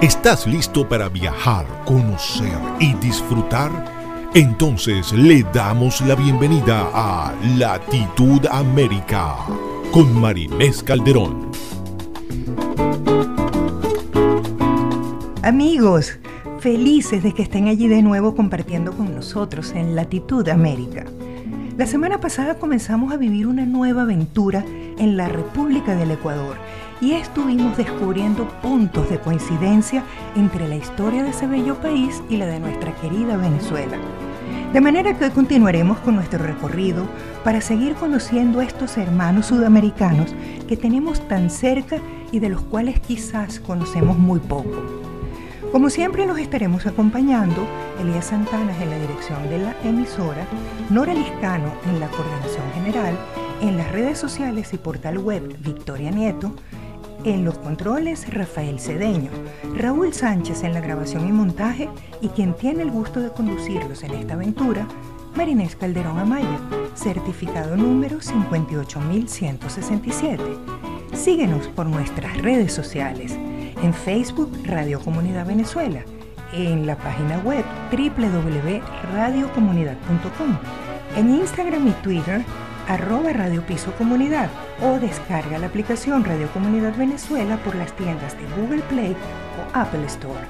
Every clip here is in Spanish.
¿Estás listo para viajar, conocer y disfrutar? Entonces le damos la bienvenida a Latitud América con Marinés Calderón. Amigos, felices de que estén allí de nuevo compartiendo con nosotros en Latitud América. La semana pasada comenzamos a vivir una nueva aventura en la República del Ecuador y estuvimos descubriendo puntos de coincidencia entre la historia de ese bello país y la de nuestra querida Venezuela. De manera que hoy continuaremos con nuestro recorrido para seguir conociendo a estos hermanos sudamericanos que tenemos tan cerca y de los cuales quizás conocemos muy poco. Como siempre los estaremos acompañando Elías Santana en la dirección de la emisora, Nora Liscano en la coordinación general, en las redes sociales y portal web Victoria Nieto, en los controles, Rafael Cedeño, Raúl Sánchez en la grabación y montaje y quien tiene el gusto de conducirlos en esta aventura, Marinés Calderón Amaya, certificado número 58167. Síguenos por nuestras redes sociales, en Facebook Radio Comunidad Venezuela, en la página web www.radiocomunidad.com, en Instagram y Twitter arroba Radio Piso Comunidad o descarga la aplicación Radio Comunidad Venezuela por las tiendas de Google Play o Apple Store.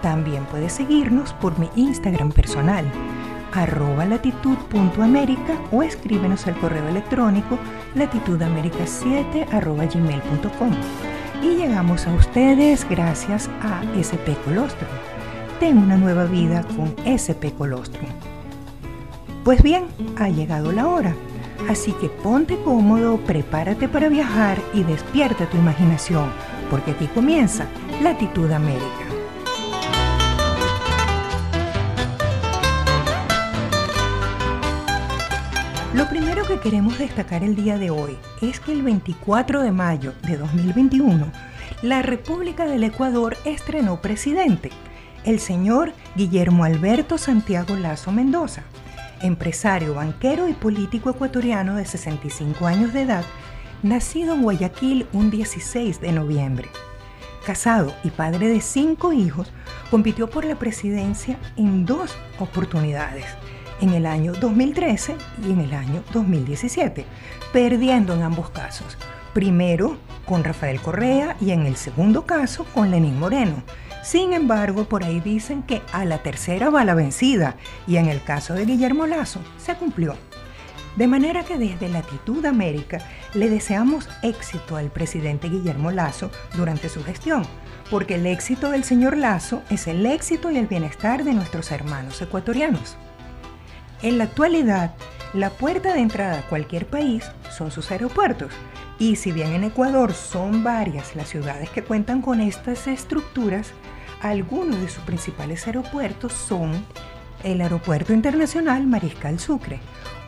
También puedes seguirnos por mi Instagram personal, arroba latitud.américa o escríbenos al correo electrónico latitudamerica7 arroba gmail.com. Y llegamos a ustedes gracias a SP Colostrum. Ten una nueva vida con SP Colostrum. Pues bien, ha llegado la hora Así que ponte cómodo, prepárate para viajar y despierta tu imaginación, porque aquí comienza Latitud América. Queremos destacar el día de hoy es que el 24 de mayo de 2021, la República del Ecuador estrenó presidente, el señor Guillermo Alberto Santiago Lazo Mendoza empresario, banquero y político ecuatoriano de 65 años de edad, nacido en Guayaquil un 16 de noviembre. Casado y padre de cinco hijos, compitió por la presidencia en dos oportunidades, en el año 2013 y en el año 2017, perdiendo en ambos casos. Primero con Rafael Correa y en el segundo caso con Lenín Moreno, sin embargo, por ahí dicen que a la tercera va la vencida y en el caso de Guillermo Lazo se cumplió. De manera que desde Latitud América le deseamos éxito al presidente Guillermo Lazo durante su gestión, porque el éxito del señor Lazo es el éxito y el bienestar de nuestros hermanos ecuatorianos. En la actualidad, la puerta de entrada a cualquier país son sus aeropuertos, y si bien en Ecuador son varias las ciudades que cuentan con estas estructuras, algunos de sus principales aeropuertos son el Aeropuerto Internacional Mariscal Sucre,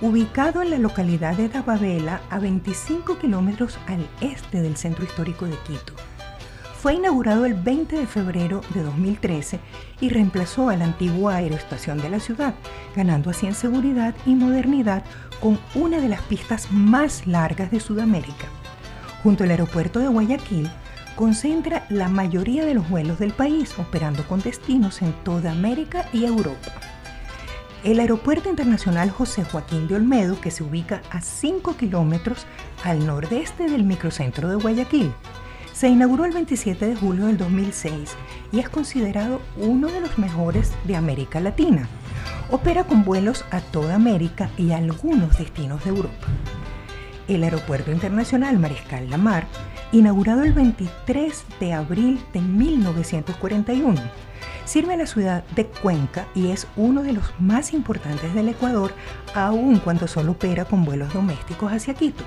ubicado en la localidad de Dababela a 25 kilómetros al este del centro histórico de Quito. Fue inaugurado el 20 de febrero de 2013 y reemplazó a la antigua aeroestación de la ciudad, ganando así en seguridad y modernidad con una de las pistas más largas de Sudamérica. Junto al aeropuerto de Guayaquil, concentra la mayoría de los vuelos del país, operando con destinos en toda América y Europa. El Aeropuerto Internacional José Joaquín de Olmedo, que se ubica a 5 kilómetros al nordeste del microcentro de Guayaquil, se inauguró el 27 de julio del 2006 y es considerado uno de los mejores de América Latina. Opera con vuelos a toda América y algunos destinos de Europa. El Aeropuerto Internacional Mariscal Lamar inaugurado el 23 de abril de 1941. Sirve a la ciudad de Cuenca y es uno de los más importantes del Ecuador, aun cuando solo opera con vuelos domésticos hacia Quito.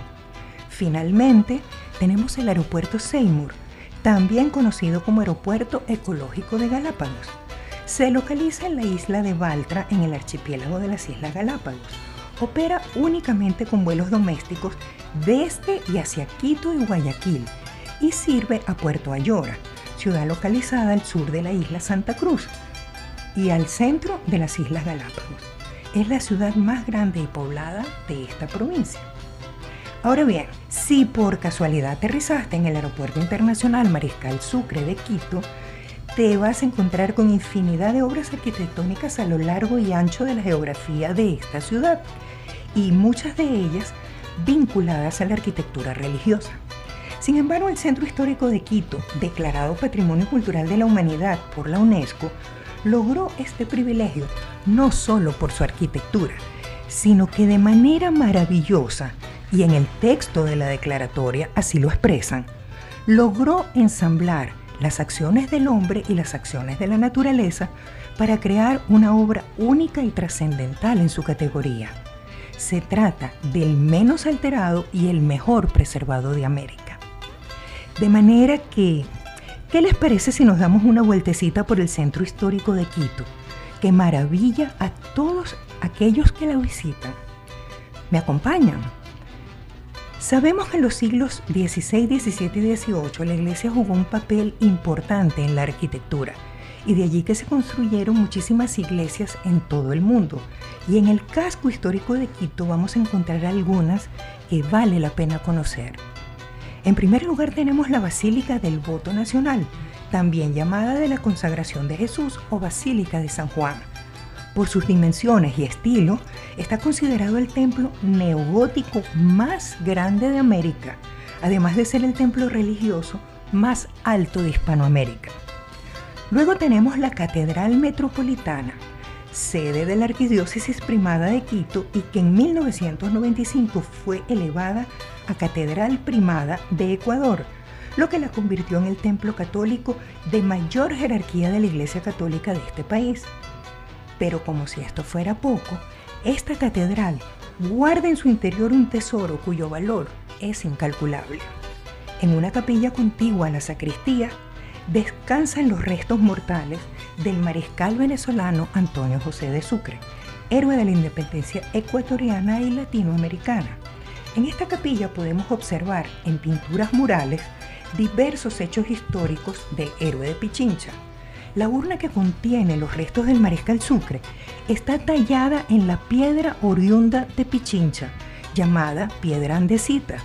Finalmente, tenemos el aeropuerto Seymour, también conocido como Aeropuerto Ecológico de Galápagos. Se localiza en la isla de Baltra, en el archipiélago de las Islas Galápagos. Opera únicamente con vuelos domésticos desde y hacia Quito y Guayaquil y sirve a Puerto Ayora, ciudad localizada al sur de la isla Santa Cruz y al centro de las Islas Galápagos. Es la ciudad más grande y poblada de esta provincia. Ahora bien, si por casualidad aterrizaste en el Aeropuerto Internacional Mariscal Sucre de Quito, te vas a encontrar con infinidad de obras arquitectónicas a lo largo y ancho de la geografía de esta ciudad, y muchas de ellas vinculadas a la arquitectura religiosa. Sin embargo, el Centro Histórico de Quito, declarado Patrimonio Cultural de la Humanidad por la UNESCO, logró este privilegio no solo por su arquitectura, sino que de manera maravillosa, y en el texto de la declaratoria así lo expresan, logró ensamblar las acciones del hombre y las acciones de la naturaleza para crear una obra única y trascendental en su categoría. Se trata del menos alterado y el mejor preservado de América. De manera que, ¿qué les parece si nos damos una vueltecita por el centro histórico de Quito, que maravilla a todos aquellos que la visitan? ¿Me acompañan? Sabemos que en los siglos XVI, XVII y XVIII la iglesia jugó un papel importante en la arquitectura y de allí que se construyeron muchísimas iglesias en todo el mundo. Y en el casco histórico de Quito vamos a encontrar algunas que vale la pena conocer. En primer lugar tenemos la Basílica del Voto Nacional, también llamada de la Consagración de Jesús o Basílica de San Juan. Por sus dimensiones y estilo, está considerado el templo neogótico más grande de América, además de ser el templo religioso más alto de Hispanoamérica. Luego tenemos la Catedral Metropolitana, sede de la Arquidiócesis Primada de Quito y que en 1995 fue elevada a Catedral Primada de Ecuador, lo que la convirtió en el templo católico de mayor jerarquía de la Iglesia Católica de este país. Pero como si esto fuera poco, esta catedral guarda en su interior un tesoro cuyo valor es incalculable. En una capilla contigua a la sacristía descansan los restos mortales del mariscal venezolano Antonio José de Sucre, héroe de la independencia ecuatoriana y latinoamericana. En esta capilla podemos observar en pinturas murales diversos hechos históricos de héroe de Pichincha. La urna que contiene los restos del mariscal Sucre está tallada en la piedra oriunda de Pichincha, llamada piedra andesita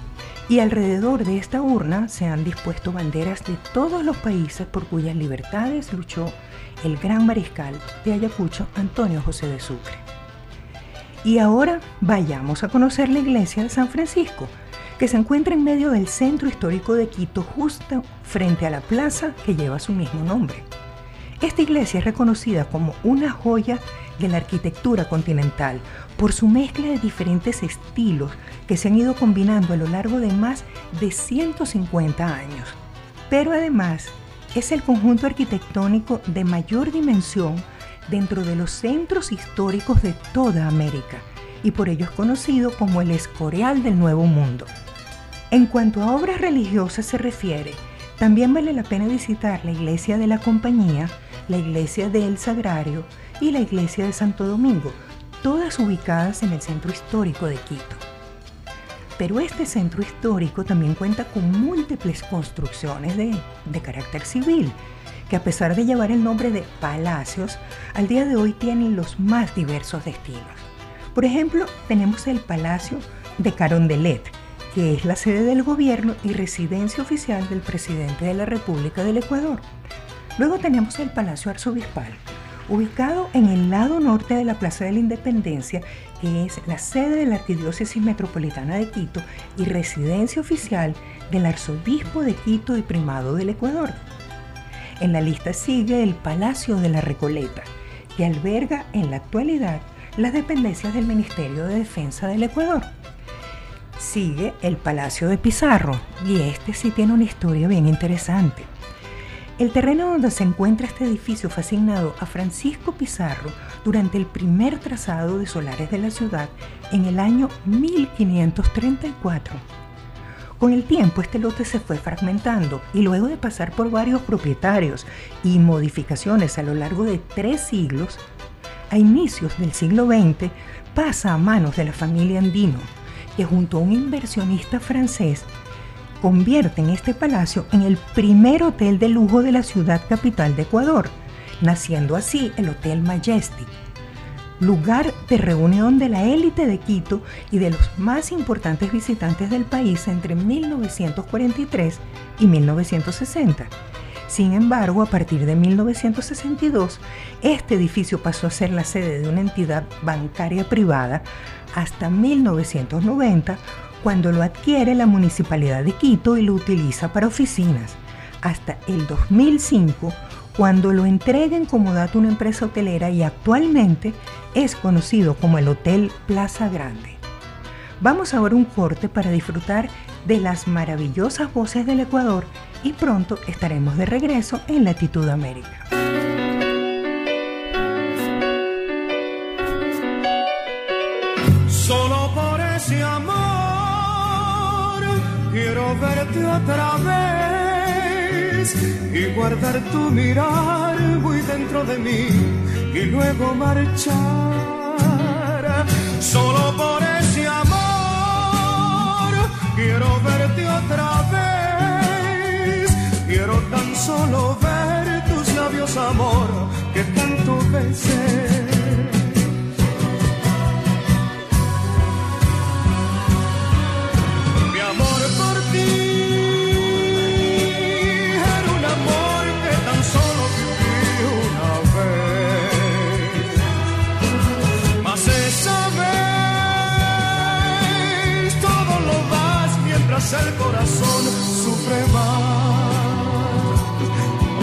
y alrededor de esta urna se han dispuesto banderas de todos los países por cuyas libertades luchó el gran mariscal de Ayacucho, Antonio José de Sucre. Y ahora vayamos a conocer la iglesia de San Francisco, que se encuentra en medio del centro histórico de Quito, justo frente a la plaza que lleva su mismo nombre. Esta iglesia es reconocida como una joya de la arquitectura continental por su mezcla de diferentes estilos que se han ido combinando a lo largo de más de 150 años. Pero además es el conjunto arquitectónico de mayor dimensión dentro de los centros históricos de toda América y por ello es conocido como el Escorial del Nuevo Mundo. En cuanto a obras religiosas se refiere, también vale la pena visitar la iglesia de la Compañía, la iglesia del Sagrario y la iglesia de Santo Domingo, todas ubicadas en el centro histórico de Quito. Pero este centro histórico también cuenta con múltiples construcciones de, carácter civil, que a pesar de llevar el nombre de palacios, al día de hoy tienen los más diversos destinos. Por ejemplo, tenemos el Palacio de Carondelet, que es la sede del gobierno y residencia oficial del presidente de la República del Ecuador. Luego tenemos el Palacio Arzobispal, ubicado en el lado norte de la Plaza de la Independencia, que es la sede de la Arquidiócesis Metropolitana de Quito y residencia oficial del Arzobispo de Quito y Primado del Ecuador. En la lista sigue el Palacio de la Recoleta, que alberga en la actualidad las dependencias del Ministerio de Defensa del Ecuador. Sigue el Palacio de Pizarro, y este sí tiene una historia bien interesante. El terreno donde se encuentra este edificio fue asignado a Francisco Pizarro durante el primer trazado de solares de la ciudad en el año 1534. Con el tiempo este lote se fue fragmentando y luego de pasar por varios propietarios y modificaciones a lo largo de tres siglos, a inicios del siglo XX pasa a manos de la familia Andino, que junto a un inversionista francés convierten este palacio en el primer hotel de lujo de la ciudad capital de Ecuador, naciendo así el Hotel Majestic. lugar de reunión de la élite de Quito y de los más importantes visitantes del país entre 1943 y 1960. Sin embargo, a partir de 1962, este edificio pasó a ser la sede de una entidad bancaria privada hasta 1990, cuando lo adquiere la Municipalidad de Quito y lo utiliza para oficinas, hasta el 2005, cuando lo entreguen como dato una empresa hotelera y actualmente es conocido como el Hotel Plaza Grande. Vamos ahora un corte para disfrutar de las maravillosas voces del Ecuador y pronto estaremos de regreso en Latitud América. Verte otra vez y guardar tu mirar muy dentro de mí y luego marchar. Solo por ese amor quiero verte otra vez. Quiero tan solo ver tus labios, amor, que tanto besé. El corazón sufre.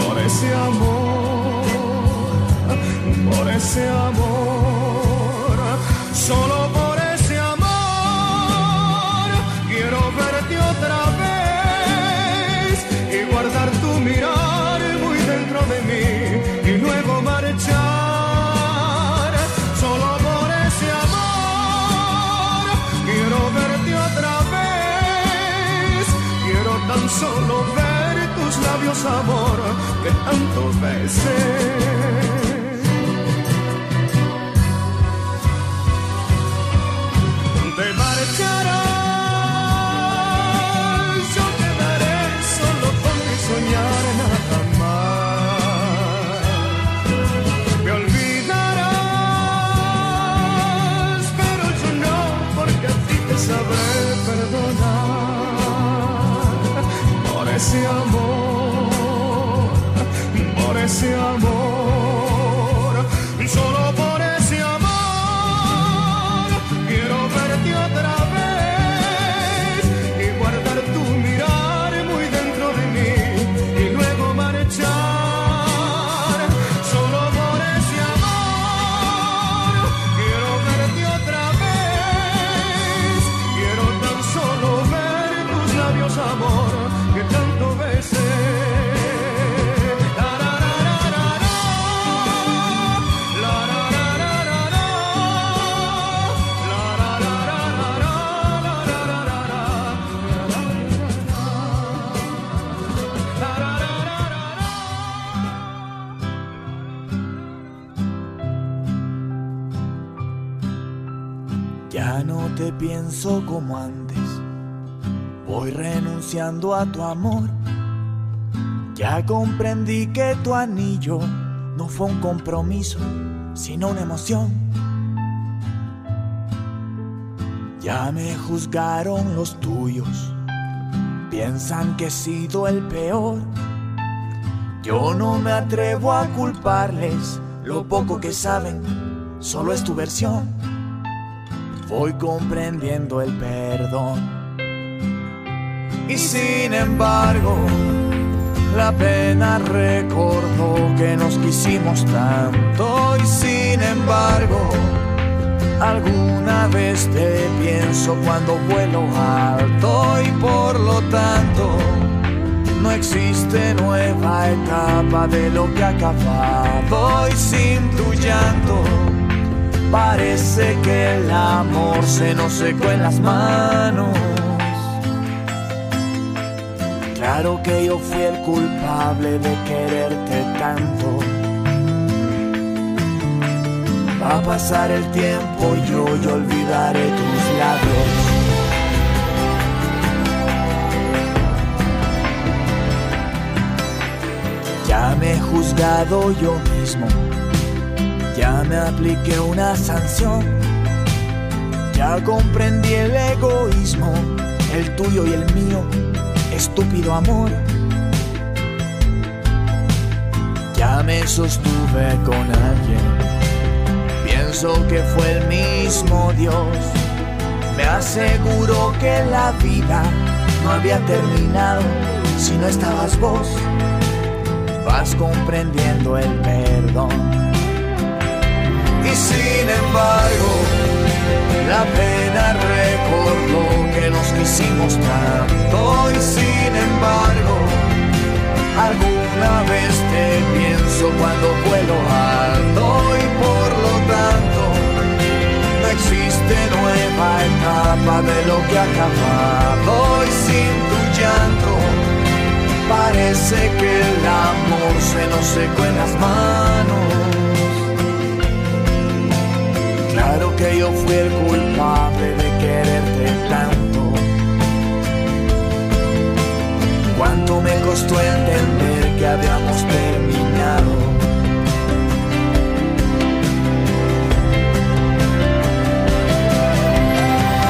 Por ese amor, por ese amor, tus labios, amor, que tanto besé. Te pienso como antes. Voy renunciando a tu amor. Ya comprendí que tu anillo no fue un compromiso, sino una emoción. Ya me juzgaron los tuyos. Piensan que he sido el peor. Yo no me atrevo a culparles lo poco que saben, solo es tu versión voy comprendiendo el perdón. Y sin embargo, la pena recordó que nos quisimos tanto. Y sin embargo, alguna vez te pienso cuando vuelo alto. Y por lo tanto, no existe nueva etapa de lo que ha acabado. Y sin tu llanto Parece que el amor se nos secó en las manos. Claro que yo fui el culpable de quererte tanto. Va a pasar el tiempo y yo, yo olvidaré tus labios. Ya me he juzgado yo mismo ya me apliqué una sanción, ya comprendí el egoísmo, el tuyo y el mío, estúpido amor. Ya me sostuve con alguien, pienso que fue el mismo Dios. Me aseguró que la vida no había terminado si no estabas vos. Vas comprendiendo el perdón y sin embargo la pena recordó que nos quisimos tanto y sin embargo alguna vez te pienso cuando vuelo alto y por lo tanto no existe nueva etapa de lo que ha acabado y sin tu llanto parece que el amor se nos secó en las manos que yo fui el culpable de quererte tanto. Cuánto me costó entender que habíamos terminado.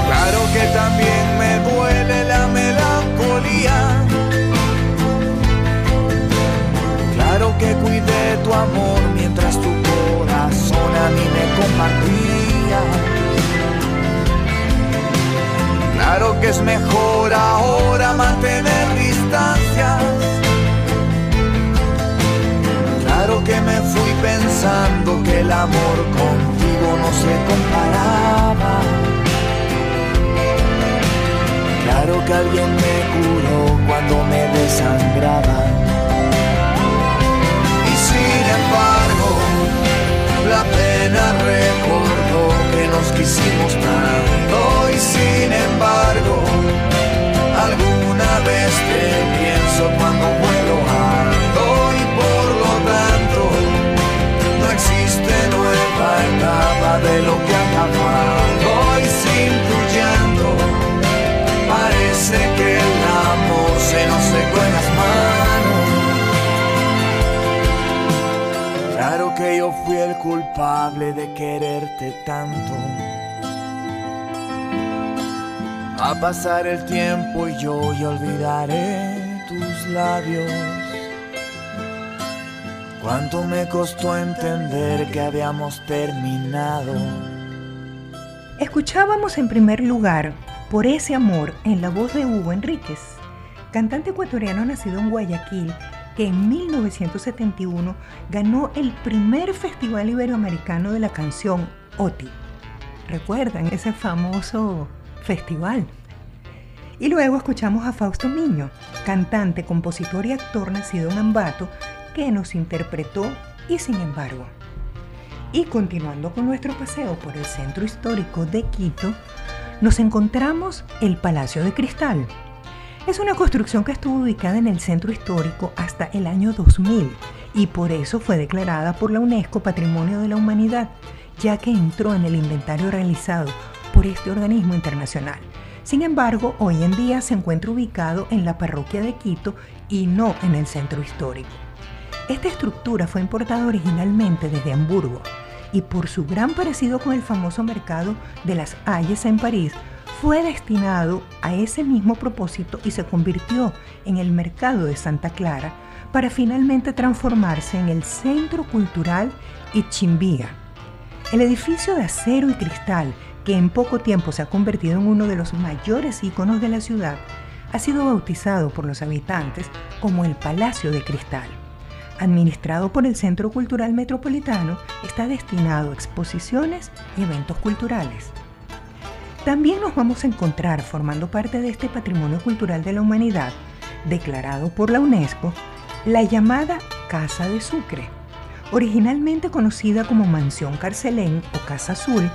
Claro que también me duele la melancolía. Claro que cuidé tu amor mientras tu corazón a mí me compartía. Claro que es mejor ahora mantener distancias. Claro que me fui pensando que el amor contigo no se comparaba. Claro que alguien me curó cuando me desangraba. Y sin embargo, la pena recordó que nos quisimos tanto y sin embargo alguna vez te pienso cuando vuelo alto y por lo tanto no existe nueva etapa de lo que ha culpable de quererte tanto. A pasar el tiempo y yo ya olvidaré tus labios. Cuánto me costó entender que habíamos terminado. Escuchábamos en primer lugar Por ese amor en la voz de Hugo Enríquez, cantante ecuatoriano nacido en Guayaquil que en 1971 ganó el primer Festival Iberoamericano de la canción OTI. ¿Recuerdan ese famoso festival? Y luego escuchamos a Fausto Miño, cantante, compositor y actor nacido en Ambato, que nos interpretó y sin embargo. Y continuando con nuestro paseo por el centro histórico de Quito, nos encontramos el Palacio de Cristal. Es una construcción que estuvo ubicada en el centro histórico hasta el año 2000 y por eso fue declarada por la UNESCO Patrimonio de la Humanidad, ya que entró en el inventario realizado por este organismo internacional. Sin embargo, hoy en día se encuentra ubicado en la parroquia de Quito y no en el centro histórico. Esta estructura fue importada originalmente desde Hamburgo y por su gran parecido con el famoso mercado de las Halles en París, fue destinado a ese mismo propósito y se convirtió en el mercado de Santa Clara para finalmente transformarse en el Centro Cultural Ichimbía. El edificio de acero y cristal, que en poco tiempo se ha convertido en uno de los mayores íconos de la ciudad, ha sido bautizado por los habitantes como el Palacio de Cristal. Administrado por el Centro Cultural Metropolitano, está destinado a exposiciones y eventos culturales. También nos vamos a encontrar formando parte de este patrimonio cultural de la humanidad, declarado por la UNESCO, la llamada Casa de Sucre, originalmente conocida como Mansión Carcelén o Casa Azul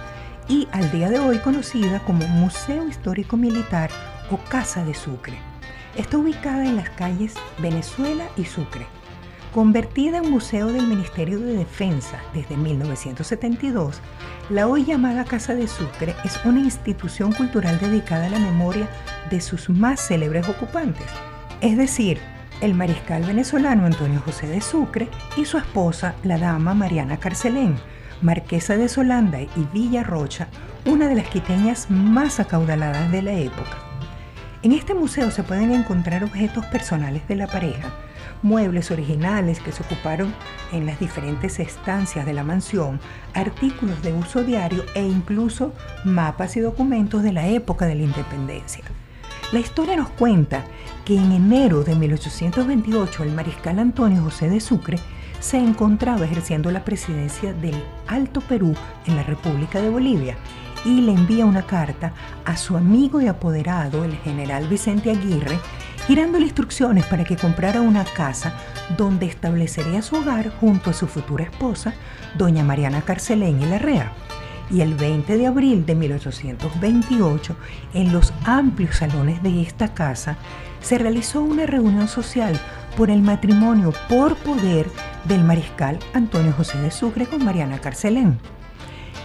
y al día de hoy conocida como Museo Histórico Militar o Casa de Sucre. Está ubicada en las calles Venezuela y Sucre. Convertida en museo del Ministerio de Defensa desde 1972, la hoy llamada Casa de Sucre es una institución cultural dedicada a la memoria de sus más célebres ocupantes, es decir, el mariscal venezolano Antonio José de Sucre y su esposa, la dama Mariana Carcelén, Marquesa de Solanda y Villa Rocha, una de las quiteñas más acaudaladas de la época. En este museo se pueden encontrar objetos personales de la pareja, muebles originales que se ocuparon en las diferentes estancias de la mansión, artículos de uso diario e incluso mapas y documentos de la época de la independencia. La historia nos cuenta que en enero de 1828 el mariscal Antonio José de Sucre se encontraba ejerciendo la presidencia del Alto Perú en la República de Bolivia y le envía una carta a su amigo y apoderado, el general Vicente Aguirre, girándole instrucciones para que comprara una casa donde establecería su hogar junto a su futura esposa, doña Mariana Carcelén y Larrea. Y el 20 de abril de 1828, en los amplios salones de esta casa, se realizó una reunión social por el matrimonio por poder del mariscal Antonio José de Sucre con Mariana Carcelén.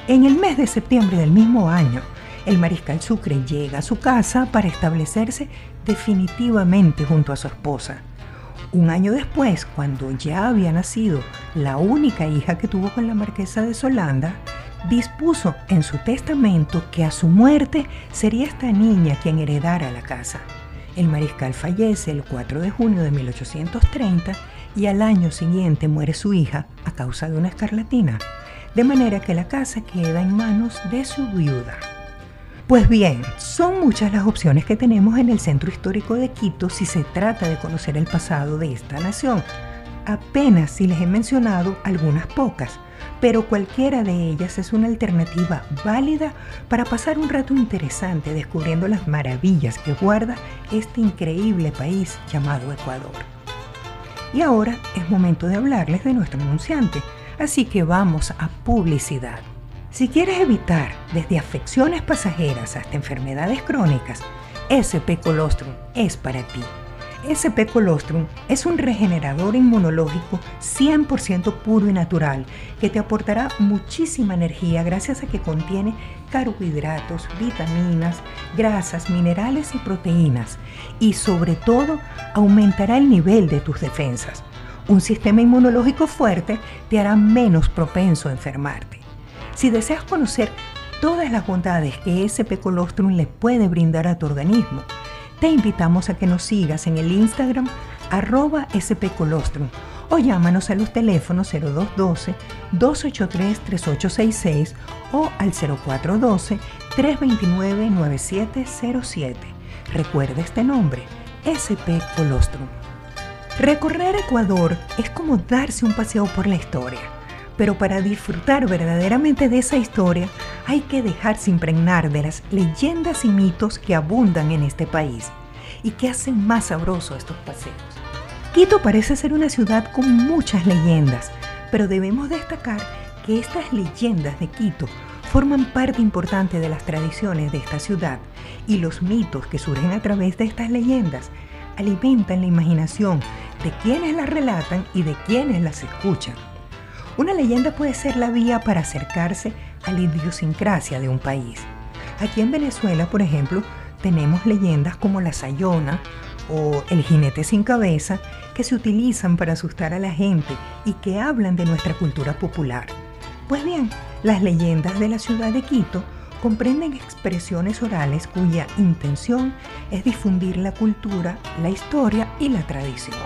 En el mes de septiembre del mismo año, el mariscal Sucre llega a su casa para establecerse definitivamente junto a su esposa. Un año después, cuando ya había nacido la única hija que tuvo con la marquesa de Solanda, dispuso en su testamento que a su muerte sería esta niña quien heredara la casa. El mariscal fallece el 4 de junio de 1830 y al año siguiente muere su hija a causa de una escarlatina, de manera que la casa queda en manos de su viuda. Pues bien, son muchas las opciones que tenemos en el centro histórico de Quito si se trata de conocer el pasado de esta nación. Apenas si les he mencionado algunas pocas, pero cualquiera de ellas es una alternativa válida para pasar un rato interesante descubriendo las maravillas que guarda este increíble país llamado Ecuador. Y ahora es momento de hablarles de nuestro anunciante, así que vamos a publicidad. Si quieres evitar desde afecciones pasajeras hasta enfermedades crónicas, SP Colostrum es para ti. SP Colostrum es un regenerador inmunológico 100% puro y natural que te aportará muchísima energía gracias a que contiene carbohidratos, vitaminas, grasas, minerales y proteínas y sobre todo aumentará el nivel de tus defensas. Un sistema inmunológico fuerte te hará menos propenso a enfermarte. Si deseas conocer todas las bondades que SP Colostrum le puede brindar a tu organismo, te invitamos a que nos sigas en el Instagram arroba spcolostrum o llámanos a los teléfonos 0212-283-3866 o al 0412-329-9707. Recuerda este nombre, SP Colostrum. Recorrer Ecuador es como darse un paseo por la historia, pero para disfrutar verdaderamente de esa historia hay que dejarse impregnar de las leyendas y mitos que abundan en este país y que hacen más sabroso estos paseos. Quito parece ser una ciudad con muchas leyendas, pero debemos destacar que estas leyendas de Quito forman parte importante de las tradiciones de esta ciudad y los mitos que surgen a través de estas leyendas alimentan la imaginación de quienes las relatan y de quienes las escuchan. Una leyenda puede ser la vía para acercarse a la idiosincrasia de un país. Aquí en Venezuela, por ejemplo, tenemos leyendas como la Sayona o el jinete sin cabeza que se utilizan para asustar a la gente y que hablan de nuestra cultura popular. Pues bien, las leyendas de la ciudad de Quito comprenden expresiones orales cuya intención es difundir la cultura, la historia y la tradición.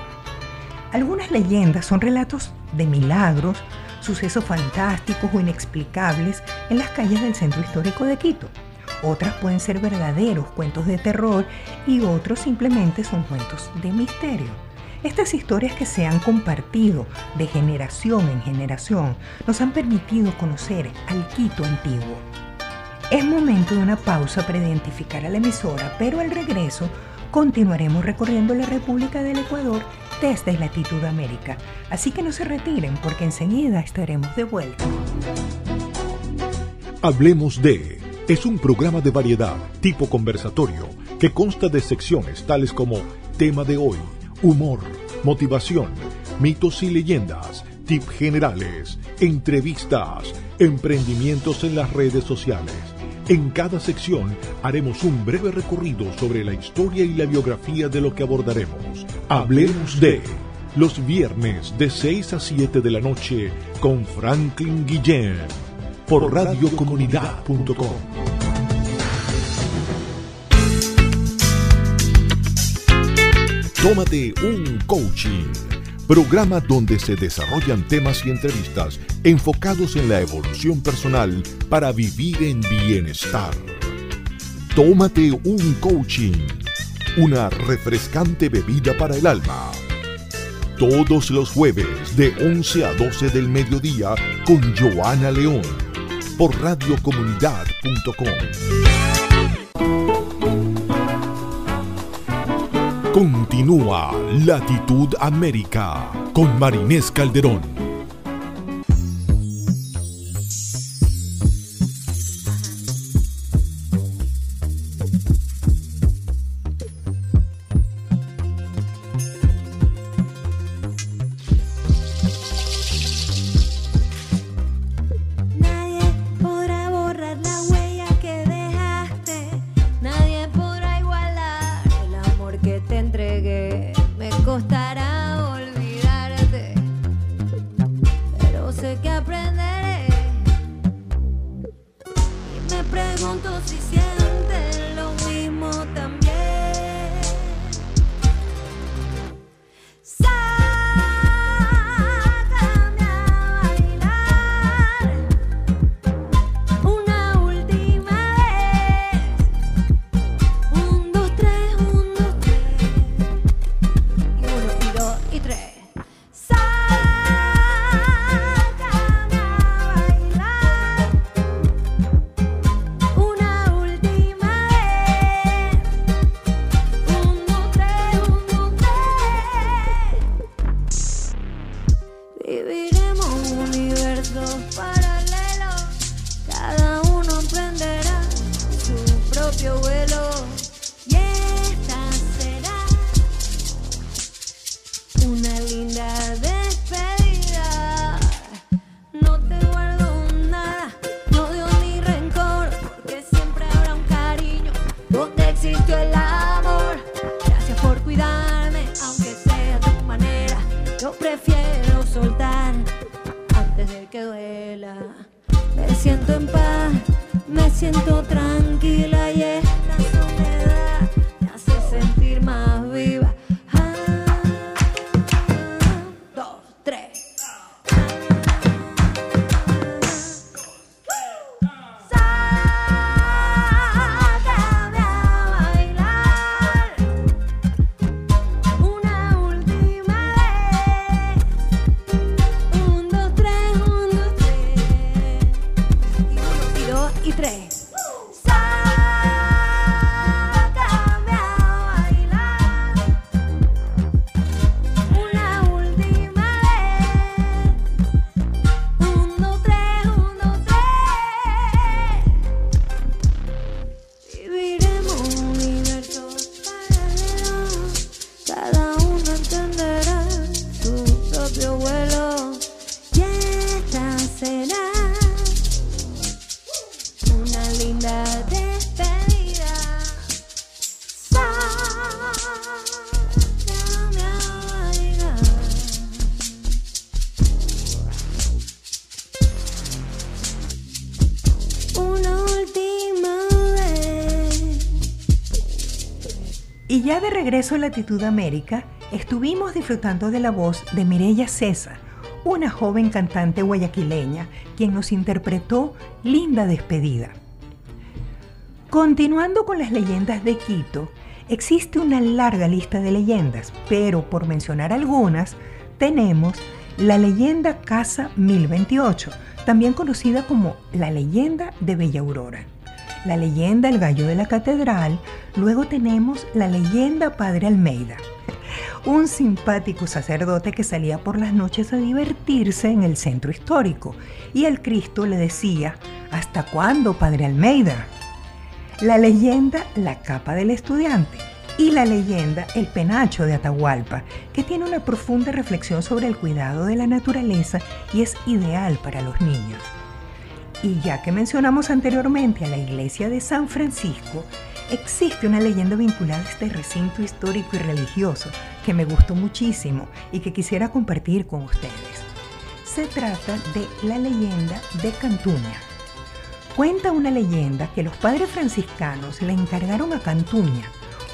Algunas leyendas son relatos de milagros, sucesos fantásticos o inexplicables en las calles del centro histórico de Quito. Otras pueden ser verdaderos cuentos de terror y otros simplemente son cuentos de misterio. Estas historias que se han compartido de generación en generación nos han permitido conocer al Quito antiguo. Es momento de una pausa para identificar a la emisora, pero al regreso continuaremos recorriendo la República del Ecuador desde Latitud América. Así que no se retiren porque enseguida estaremos de vuelta. Hablemos de es un programa de variedad tipo conversatorio que consta de secciones tales como tema de hoy, humor, motivación, mitos y leyendas, tips generales, entrevistas, emprendimientos en las redes sociales. En cada sección haremos un breve recorrido sobre la historia y la biografía de lo que abordaremos. Hablemos de los viernes de 6 a 7 de la noche con Franklin Guillén por radiocomunidad.com. Tómate un coaching, programa donde se desarrollan temas y entrevistas enfocados en la evolución personal para vivir en bienestar. Tómate un coaching, una refrescante bebida para el alma. Todos los jueves de 11 a 12 del mediodía con Joana León por radiocomunidad.com. Continúa Latitud América con Marinés Calderón. Regreso a Latitud América, estuvimos disfrutando de la voz de Mireya César, una joven cantante guayaquileña, quien nos interpretó Linda Despedida. Continuando con las leyendas de Quito, existe una larga lista de leyendas, pero por mencionar algunas, tenemos la leyenda Casa 1028, también conocida como la leyenda de Bella Aurora la leyenda El Gallo de la Catedral, luego tenemos la leyenda Padre Almeida, un simpático sacerdote que salía por las noches a divertirse en el centro histórico y el Cristo le decía, ¿hasta cuándo, Padre Almeida? La leyenda La capa del estudiante y la leyenda El penacho de Atahualpa, que tiene una profunda reflexión sobre el cuidado de la naturaleza y es ideal para los niños. Y ya que mencionamos anteriormente a la iglesia de San Francisco, existe una leyenda vinculada a este recinto histórico y religioso que me gustó muchísimo y que quisiera compartir con ustedes. Se trata de la leyenda de Cantuña, Cuenta una leyenda que los padres franciscanos le encargaron a Cantuña,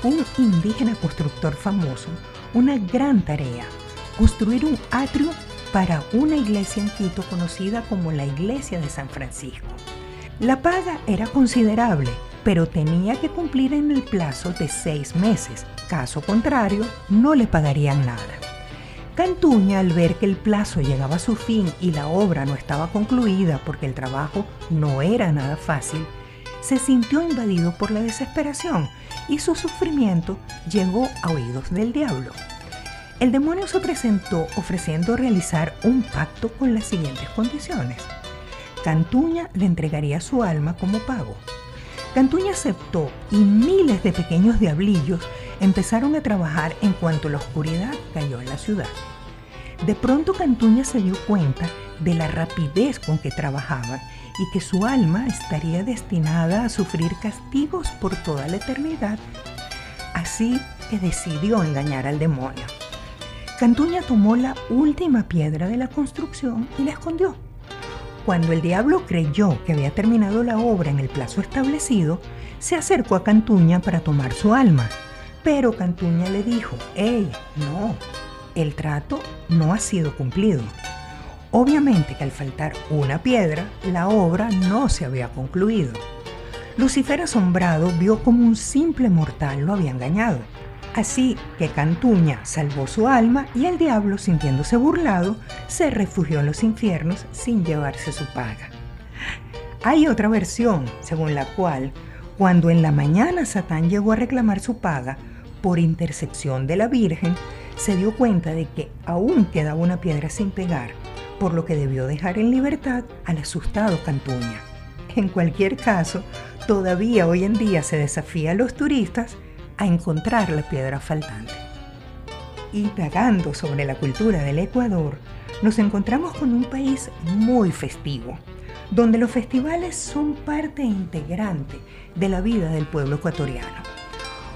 un indígena constructor famoso, una gran tarea, construir un atrio para una iglesia en Quito conocida como la Iglesia de San Francisco. La paga era considerable, pero tenía que cumplir en el plazo de seis meses, caso contrario, no le pagarían nada. Cantuña, al ver que el plazo llegaba a su fin y la obra no estaba concluida porque el trabajo no era nada fácil, se sintió invadido por la desesperación y su sufrimiento llegó a oídos del diablo. El demonio se presentó ofreciendo realizar un pacto con las siguientes condiciones. Cantuña le entregaría su alma como pago. Cantuña aceptó y miles de pequeños diablillos empezaron a trabajar en cuanto la oscuridad cayó en la ciudad. De pronto Cantuña se dio cuenta de la rapidez con que trabajaban y que su alma estaría destinada a sufrir castigos por toda la eternidad. Así que decidió engañar al demonio. Cantuña tomó la última piedra de la construcción y la escondió. Cuando el diablo creyó que había terminado la obra en el plazo establecido, se acercó a Cantuña para tomar su alma. Pero Cantuña le dijo, ¡Ey, no! El trato no ha sido cumplido. Obviamente que al faltar una piedra, la obra no se había concluido. Lucifer asombrado vio como un simple mortal lo había engañado Así que Cantuña salvó su alma y el diablo, sintiéndose burlado, se refugió en los infiernos sin llevarse su paga. Hay otra versión, según la cual, cuando en la mañana Satán llegó a reclamar su paga, por intercesión de la Virgen, se dio cuenta de que aún quedaba una piedra sin pegar, por lo que debió dejar en libertad al asustado Cantuña. En cualquier caso, todavía hoy en día se desafía a los turistas a encontrar la piedra faltante. Indagando sobre la cultura del Ecuador, nos encontramos con un país muy festivo, donde los festivales son parte integrante de la vida del pueblo ecuatoriano.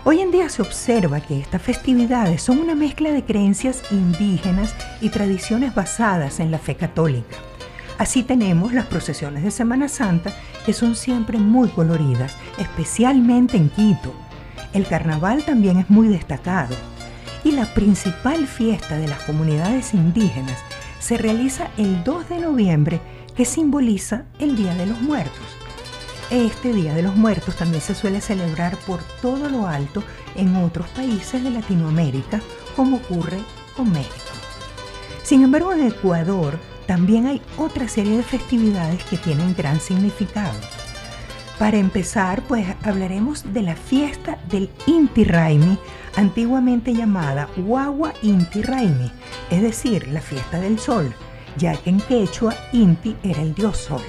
Hoy en día se observa que estas festividades son una mezcla de creencias indígenas y tradiciones basadas en la fe católica. Así tenemos las procesiones de Semana Santa que son siempre muy coloridas, especialmente en Quito, el carnaval también es muy destacado y la principal fiesta de las comunidades indígenas se realiza el 2 de noviembre que simboliza el Día de los Muertos. Este Día de los Muertos también se suele celebrar por todo lo alto en otros países de Latinoamérica, como ocurre con México. Sin embargo, en Ecuador también hay otra serie de festividades que tienen gran significado. Para empezar, pues hablaremos de la fiesta del Inti Raimi, antiguamente llamada Huagua Inti Raimi, es decir, la fiesta del sol, ya que en quechua Inti era el dios sol.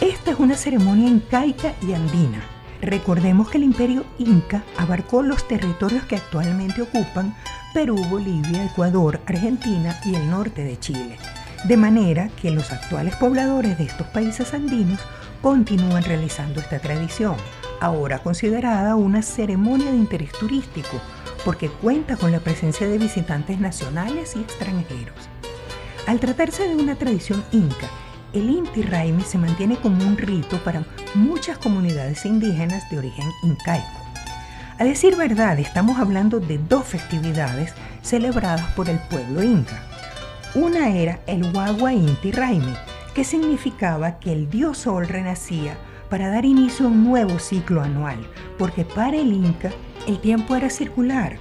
Esta es una ceremonia incaica y andina. Recordemos que el imperio inca abarcó los territorios que actualmente ocupan Perú, Bolivia, Ecuador, Argentina y el norte de Chile, de manera que los actuales pobladores de estos países andinos continúan realizando esta tradición, ahora considerada una ceremonia de interés turístico, porque cuenta con la presencia de visitantes nacionales y extranjeros. Al tratarse de una tradición inca, el Inti Raimi se mantiene como un rito para muchas comunidades indígenas de origen incaico. A decir verdad, estamos hablando de dos festividades celebradas por el pueblo inca. Una era el Wagua Inti Raimi, que significaba que el dios Sol renacía para dar inicio a un nuevo ciclo anual, porque para el Inca el tiempo era circular.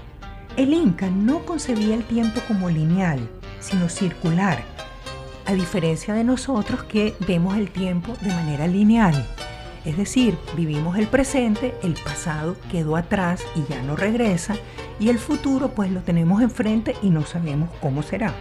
El Inca no concebía el tiempo como lineal, sino circular, a diferencia de nosotros que vemos el tiempo de manera lineal. Es decir, vivimos el presente, el pasado quedó atrás y ya no regresa, y el futuro pues lo tenemos enfrente y no sabemos cómo será.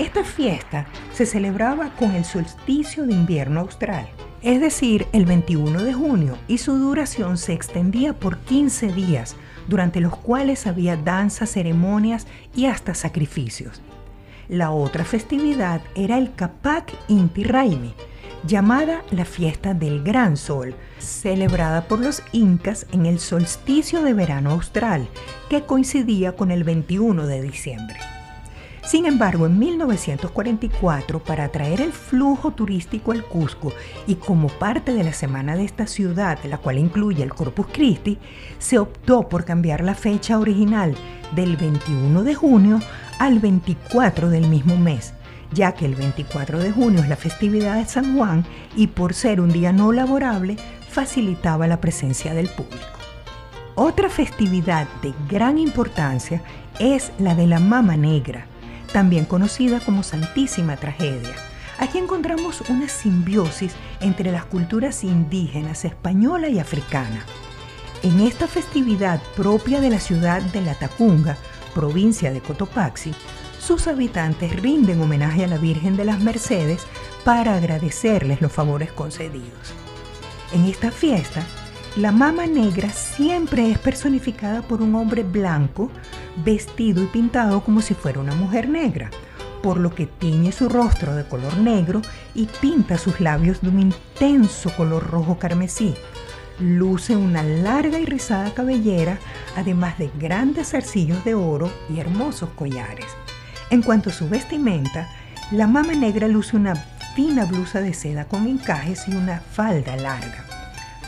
Esta fiesta se celebraba con el solsticio de invierno austral, es decir, el 21 de junio, y su duración se extendía por 15 días, durante los cuales había danzas, ceremonias y hasta sacrificios. La otra festividad era el Capac Inti Raimi, llamada la fiesta del Gran Sol, celebrada por los incas en el solsticio de verano austral, que coincidía con el 21 de diciembre. Sin embargo, en 1944, para atraer el flujo turístico al Cusco y como parte de la semana de esta ciudad, la cual incluye el Corpus Christi, se optó por cambiar la fecha original del 21 de junio al 24 del mismo mes, ya que el 24 de junio es la festividad de San Juan y por ser un día no laborable facilitaba la presencia del público. Otra festividad de gran importancia es la de la Mama Negra, también conocida como Santísima Tragedia. Aquí encontramos una simbiosis entre las culturas indígenas española y africana. En esta festividad propia de la ciudad de La Tacunga, provincia de Cotopaxi, sus habitantes rinden homenaje a la Virgen de las Mercedes para agradecerles los favores concedidos. En esta fiesta, la mama negra siempre es personificada por un hombre blanco, vestido y pintado como si fuera una mujer negra, por lo que tiñe su rostro de color negro y pinta sus labios de un intenso color rojo carmesí. Luce una larga y rizada cabellera, además de grandes zarcillos de oro y hermosos collares. En cuanto a su vestimenta, la mama negra luce una fina blusa de seda con encajes y una falda larga,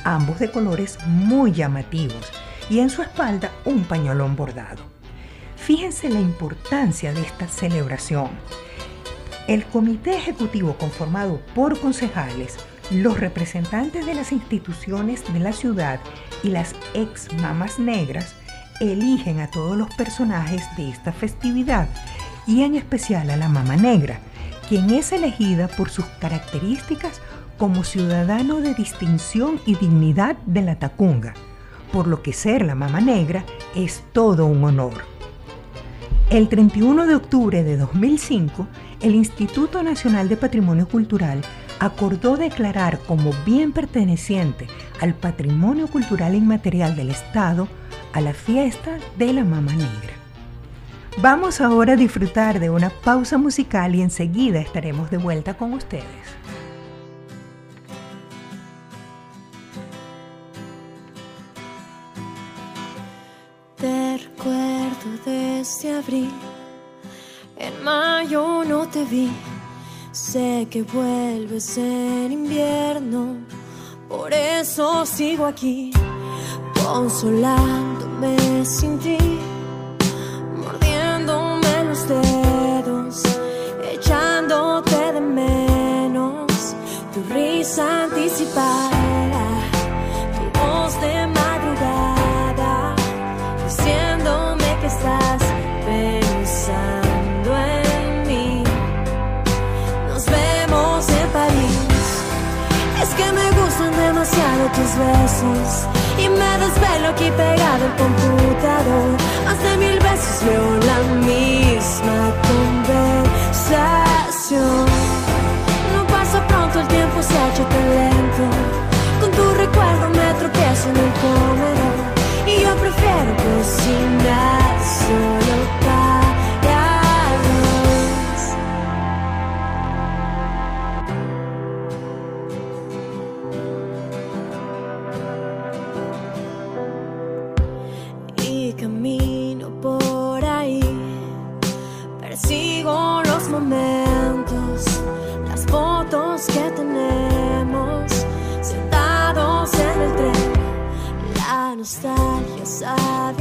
ambos de colores muy llamativos, y en su espalda un pañolón bordado. Fíjense la importancia de esta celebración. El comité ejecutivo conformado por concejales, los representantes de las instituciones de la ciudad y las ex mamas negras eligen a todos los personajes de esta festividad y en especial a la mama negra, quien es elegida por sus características como ciudadano de distinción y dignidad de la Tacunga, por lo que ser la mama negra es todo un honor. El 31 de octubre de 2005, el Instituto Nacional de Patrimonio Cultural acordó declarar como bien perteneciente al patrimonio cultural inmaterial del Estado a la fiesta de la Mama Negra. Vamos ahora a disfrutar de una pausa musical y enseguida estaremos de vuelta con ustedes. Recuerdo desde abril, en mayo no te vi, sé que vuelves en invierno, por eso sigo aquí, consolándome sin ti dedos, echándote de menos, tu risa anticipada, tus besos. Y me desvelo aquí pegado al computador. Más de mil veces leo la misma conversación. No pasa pronto, el tiempo se ha hecho tan lento. Con tu recuerdo me tropiezo en el comedor. Y yo prefiero cocinar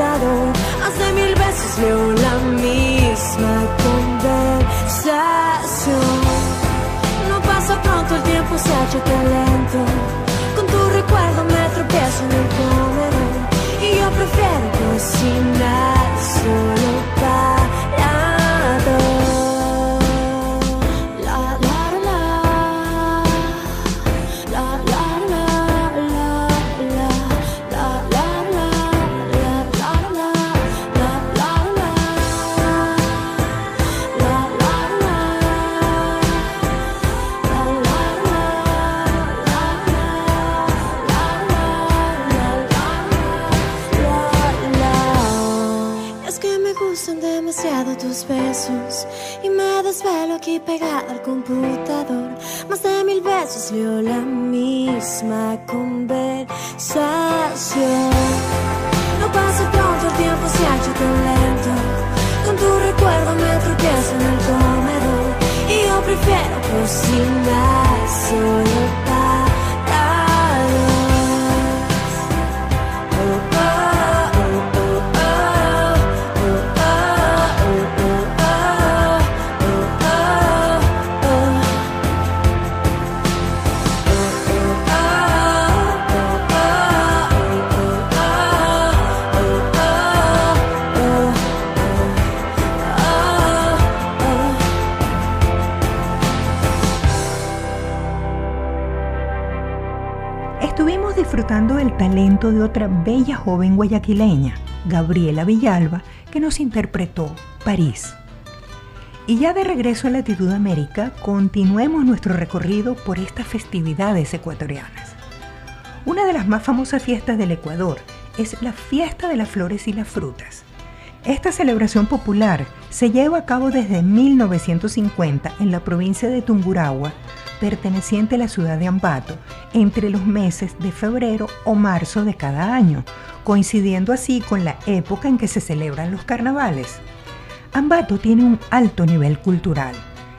Hace mil veces leo la misma conversación. No pasa pronto, el tiempo se ha hecho tan lento. Con tu recuerdo me tropiezo en el comedor y yo prefiero cocinar de otra bella joven guayaquileña, Gabriela Villalba, que nos interpretó París. Y ya de regreso a Latitud América, continuemos nuestro recorrido por estas festividades ecuatorianas. Una de las más famosas fiestas del Ecuador es la Fiesta de las Flores y las Frutas. Esta celebración popular se lleva a cabo desde 1950 en la provincia de Tungurahua, perteneciente a la ciudad de Ambato entre los meses de febrero o marzo de cada año, coincidiendo así con la época en que se celebran los carnavales. Ambato tiene un alto nivel cultural,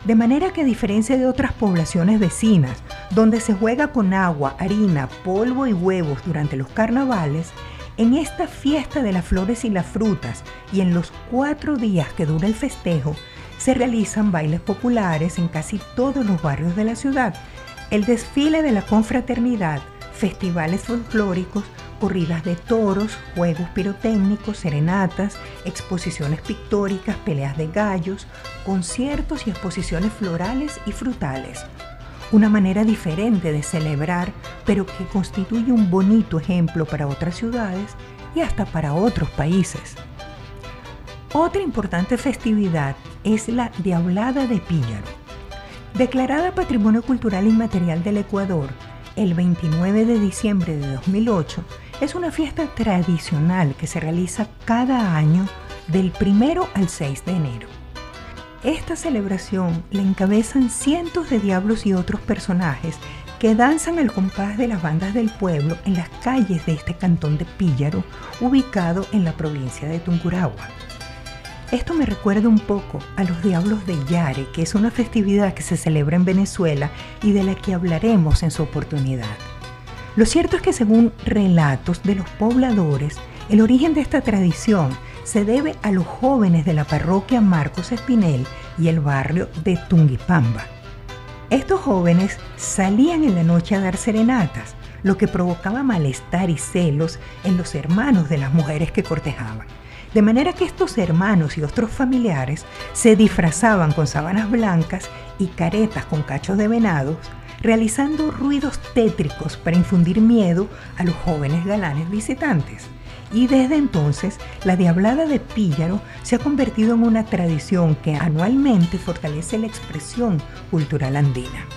de manera que a diferencia de otras poblaciones vecinas, donde se juega con agua, harina, polvo y huevos durante los carnavales, en esta fiesta de las flores y las frutas y en los cuatro días que dura el festejo, se realizan bailes populares en casi todos los barrios de la ciudad, el desfile de la confraternidad, festivales folclóricos, corridas de toros, juegos pirotécnicos, serenatas, exposiciones pictóricas, peleas de gallos, conciertos y exposiciones florales y frutales. Una manera diferente de celebrar, pero que constituye un bonito ejemplo para otras ciudades y hasta para otros países. Otra importante festividad es la Diablada de Píllaro. Declarada Patrimonio Cultural Inmaterial del Ecuador el 29 de diciembre de 2008, es una fiesta tradicional que se realiza cada año del 1 al 6 de enero. Esta celebración la encabezan cientos de diablos y otros personajes que danzan al compás de las bandas del pueblo en las calles de este cantón de Píllaro, ubicado en la provincia de Tungurahua. Esto me recuerda un poco a los Diablos de Yare, que es una festividad que se celebra en Venezuela y de la que hablaremos en su oportunidad. Lo cierto es que según relatos de los pobladores, el origen de esta tradición se debe a los jóvenes de la parroquia Marcos Espinel y el barrio de Tunguipamba. Estos jóvenes salían en la noche a dar serenatas, lo que provocaba malestar y celos en los hermanos de las mujeres que cortejaban. De manera que estos hermanos y otros familiares se disfrazaban con sábanas blancas y caretas con cachos de venados, realizando ruidos tétricos para infundir miedo a los jóvenes galanes visitantes. Y desde entonces, la Diablada de Píllaro se ha convertido en una tradición que anualmente fortalece la expresión cultural andina.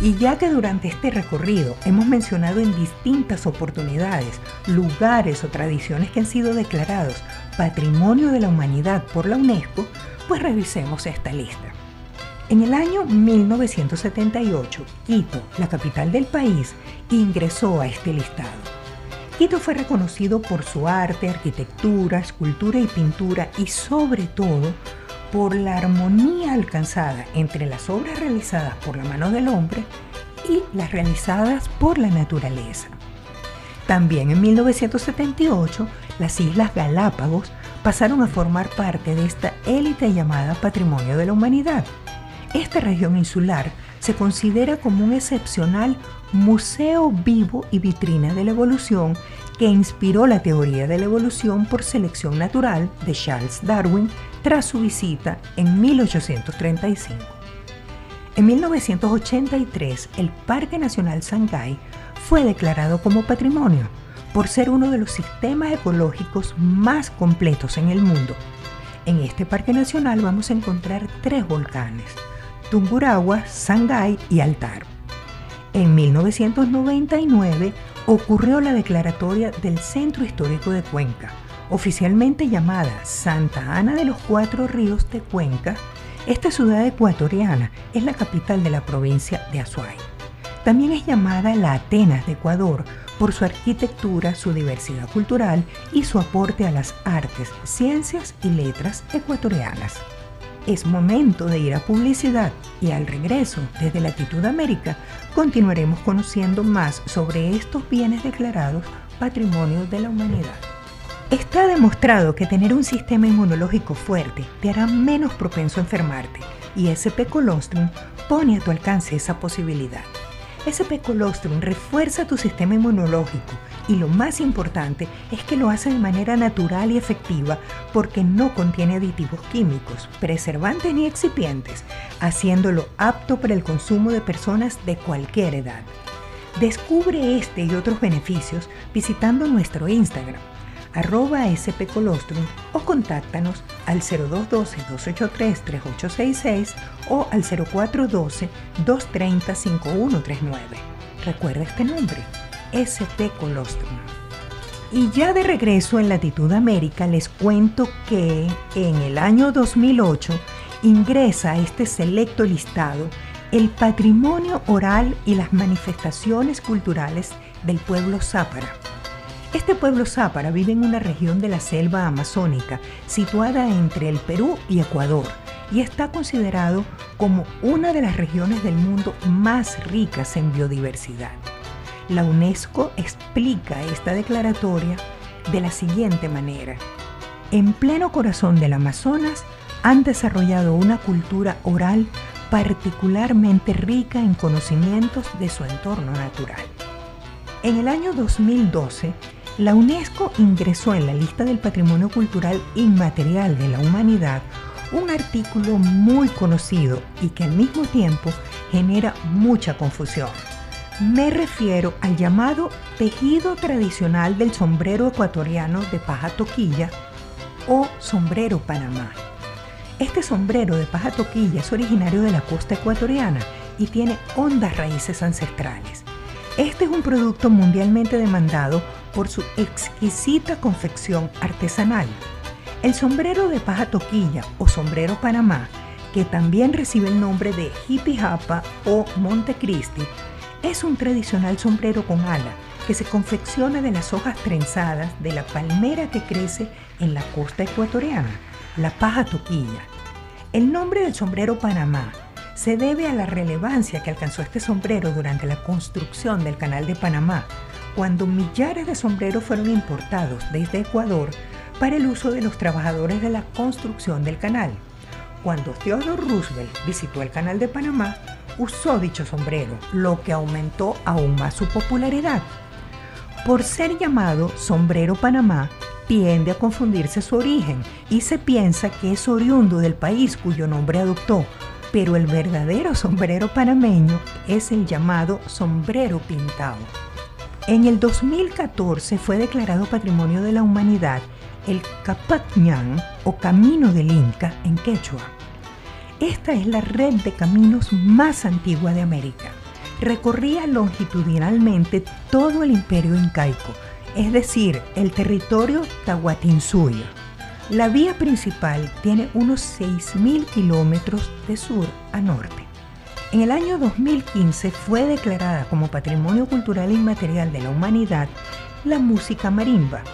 Y ya que durante este recorrido hemos mencionado en distintas oportunidades lugares o tradiciones que han sido declarados Patrimonio de la Humanidad por la UNESCO, pues revisemos esta lista. En el año 1978, Quito, la capital del país, ingresó a este listado. Quito fue reconocido por su arte, arquitectura, escultura y pintura y sobre todo por la armonía alcanzada entre las obras realizadas por la mano del hombre y las realizadas por la naturaleza. También en 1978, las Islas Galápagos pasaron a formar parte de esta élite llamada Patrimonio de la Humanidad. Esta región insular se considera como un excepcional museo vivo y vitrina de la evolución que inspiró la teoría de la evolución por selección natural de Charles Darwin tras su visita en 1835. En 1983, el Parque Nacional Sangay fue declarado como patrimonio por ser uno de los sistemas ecológicos más completos en el mundo. En este parque nacional vamos a encontrar tres volcanes, Tungurahua, Sangay y Altar. En 1999 ocurrió la declaratoria del Centro Histórico de Cuenca, Oficialmente llamada Santa Ana de los Cuatro Ríos de Cuenca, esta ciudad ecuatoriana es la capital de la provincia de Azuay. También es llamada la Atenas de Ecuador por su arquitectura, su diversidad cultural y su aporte a las artes, ciencias y letras ecuatorianas. Es momento de ir a publicidad y al regreso desde Latitud América continuaremos conociendo más sobre estos bienes declarados Patrimonio de la Humanidad. Está demostrado que tener un sistema inmunológico fuerte te hará menos propenso a enfermarte y SP Colostrum pone a tu alcance esa posibilidad. SP Colostrum refuerza tu sistema inmunológico y lo más importante es que lo hace de manera natural y efectiva porque no contiene aditivos químicos, preservantes ni excipientes, haciéndolo apto para el consumo de personas de cualquier edad. Descubre este y otros beneficios visitando nuestro Instagram arroba spcolostrum o contáctanos al 0212-283-3866 o al 0412-230-5139. Recuerda este nombre, SP Colostrum. Y ya de regreso en Latitud América les cuento que en el año 2008 ingresa a este selecto listado el patrimonio oral y las manifestaciones culturales del pueblo zápara este pueblo zápara vive en una región de la selva amazónica situada entre el Perú y Ecuador y está considerado como una de las regiones del mundo más ricas en biodiversidad. La UNESCO explica esta declaratoria de la siguiente manera. En pleno corazón del Amazonas han desarrollado una cultura oral particularmente rica en conocimientos de su entorno natural. En el año 2012, la UNESCO ingresó en la lista del Patrimonio Cultural Inmaterial de la Humanidad un artículo muy conocido y que al mismo tiempo genera mucha confusión. Me refiero al llamado tejido tradicional del sombrero ecuatoriano de paja toquilla o sombrero Panamá. Este sombrero de paja toquilla es originario de la costa ecuatoriana y tiene hondas raíces ancestrales. Este es un producto mundialmente demandado por su exquisita confección artesanal. El sombrero de paja toquilla o sombrero Panamá, que también recibe el nombre de hippie japa o Montecristi, es un tradicional sombrero con ala que se confecciona de las hojas trenzadas de la palmera que crece en la costa ecuatoriana, la paja toquilla. El nombre del sombrero Panamá se debe a la relevancia que alcanzó este sombrero durante la construcción del Canal de Panamá, cuando millares de sombreros fueron importados desde Ecuador para el uso de los trabajadores de la construcción del canal. Cuando Theodore Roosevelt visitó el canal de Panamá, usó dicho sombrero, lo que aumentó aún más su popularidad. Por ser llamado sombrero Panamá, tiende a confundirse su origen y se piensa que es oriundo del país cuyo nombre adoptó, pero el verdadero sombrero panameño es el llamado sombrero pintado. En el 2014 fue declarado Patrimonio de la Humanidad el Capatñán o Camino del Inca en quechua. Esta es la red de caminos más antigua de América. Recorría longitudinalmente todo el imperio incaico, es decir, el territorio Tahuatinsuyo. La vía principal tiene unos 6.000 kilómetros de sur a norte. En el año 2015 fue declarada como Patrimonio Cultural Inmaterial de la Humanidad la música marimba.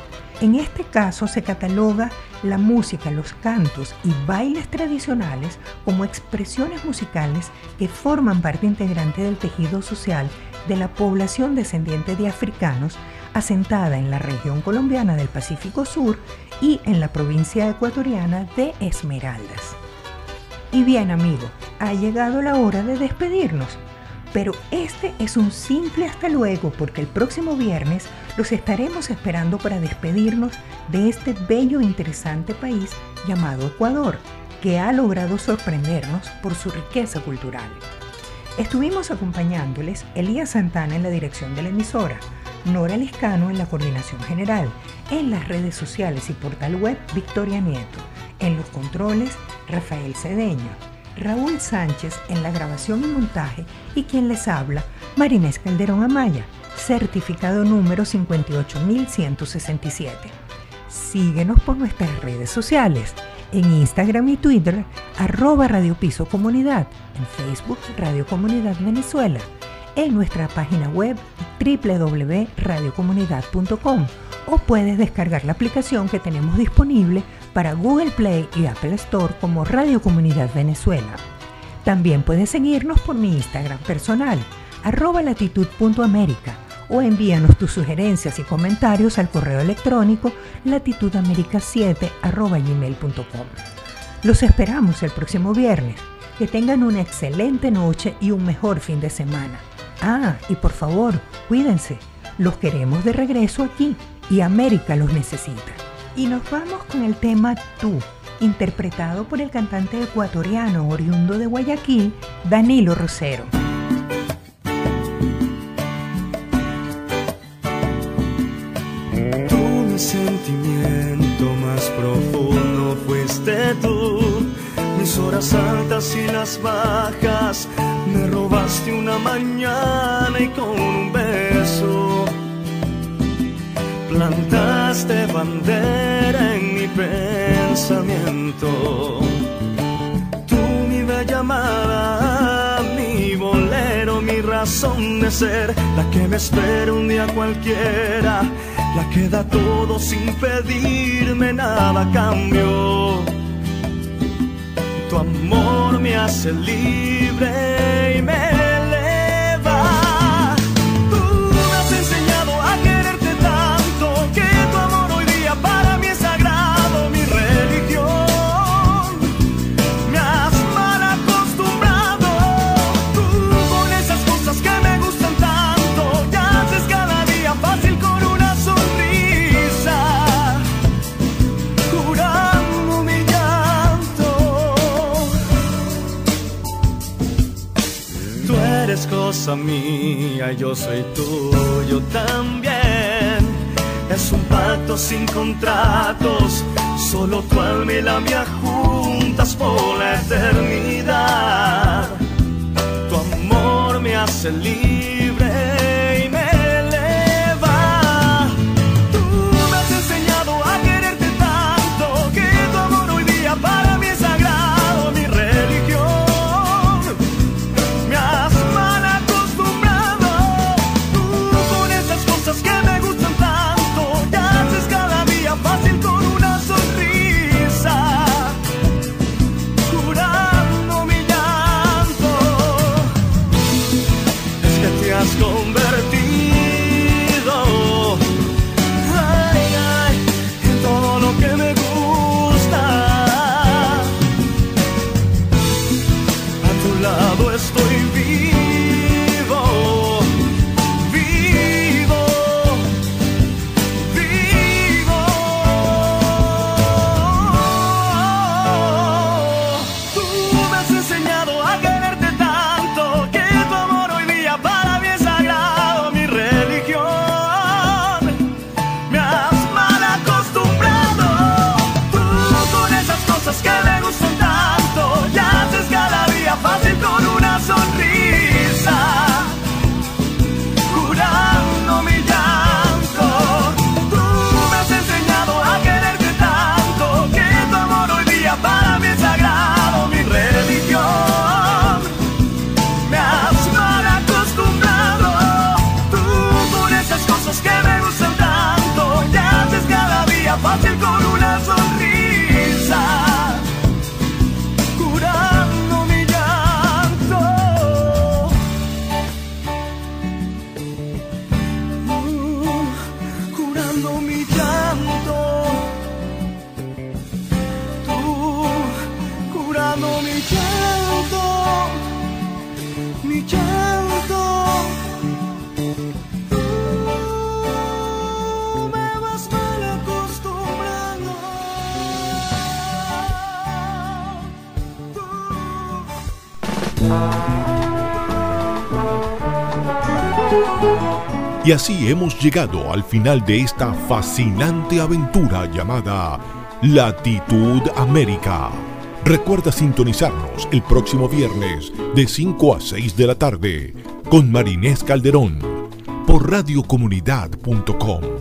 En este caso se cataloga la música, los cantos y bailes tradicionales como expresiones musicales que forman parte integrante del tejido social de la población descendiente de africanos asentada en la región colombiana del Pacífico Sur y en la provincia ecuatoriana de Esmeraldas. Y bien amigo, ha llegado la hora de despedirnos. Pero este es un simple hasta luego porque el próximo viernes los estaremos esperando para despedirnos de este bello e interesante país llamado Ecuador, que ha logrado sorprendernos por su riqueza cultural. Estuvimos acompañándoles Elías Santana en la dirección de la emisora, Nora Liscano en la coordinación general, en las redes sociales y portal web Victoria Nieto, en los controles Rafael Cedeño, Raúl Sánchez en la grabación y montaje y quien les habla, Marinés Calderón Amaya, certificado número 58167. Síguenos por nuestras redes sociales. En Instagram y Twitter, arroba Radio Piso Comunidad. En Facebook, Radio Comunidad Venezuela. En nuestra página web www.radiocomunidad.com o puedes descargar la aplicación que tenemos disponible para Google Play y Apple Store como Radio Comunidad Venezuela. También puedes seguirnos por mi Instagram personal, latitud.américa o envíanos tus sugerencias y comentarios al correo electrónico latitudamerica7 gmail.com. Los esperamos el próximo viernes. Que tengan una excelente noche y un mejor fin de semana. Ah, y por favor, cuídense. Los queremos de regreso aquí y América los necesita. Y nos vamos con el tema Tú, interpretado por el cantante ecuatoriano oriundo de Guayaquil, Danilo Rosero. Tu sentimiento más profundo fuiste tú, mis horas altas y las bajas, me robaste una mañana y con un beso plantaste bandera en mi pensamiento. Tú mi bella amada, mi bolero, mi razón de ser, la que me espera un día cualquiera, la que da todo sin pedirme nada a cambio. Tu amor me hace libre mía, yo soy tuyo también. Es un pacto sin contratos, solo tu alma y la mía juntas por la eternidad. Tu amor me hace libre llegado al final de esta fascinante aventura llamada Latitud América. Recuerda sintonizarnos el próximo viernes de 5 a 6 de la tarde con Marinés Calderón por radiocomunidad.com.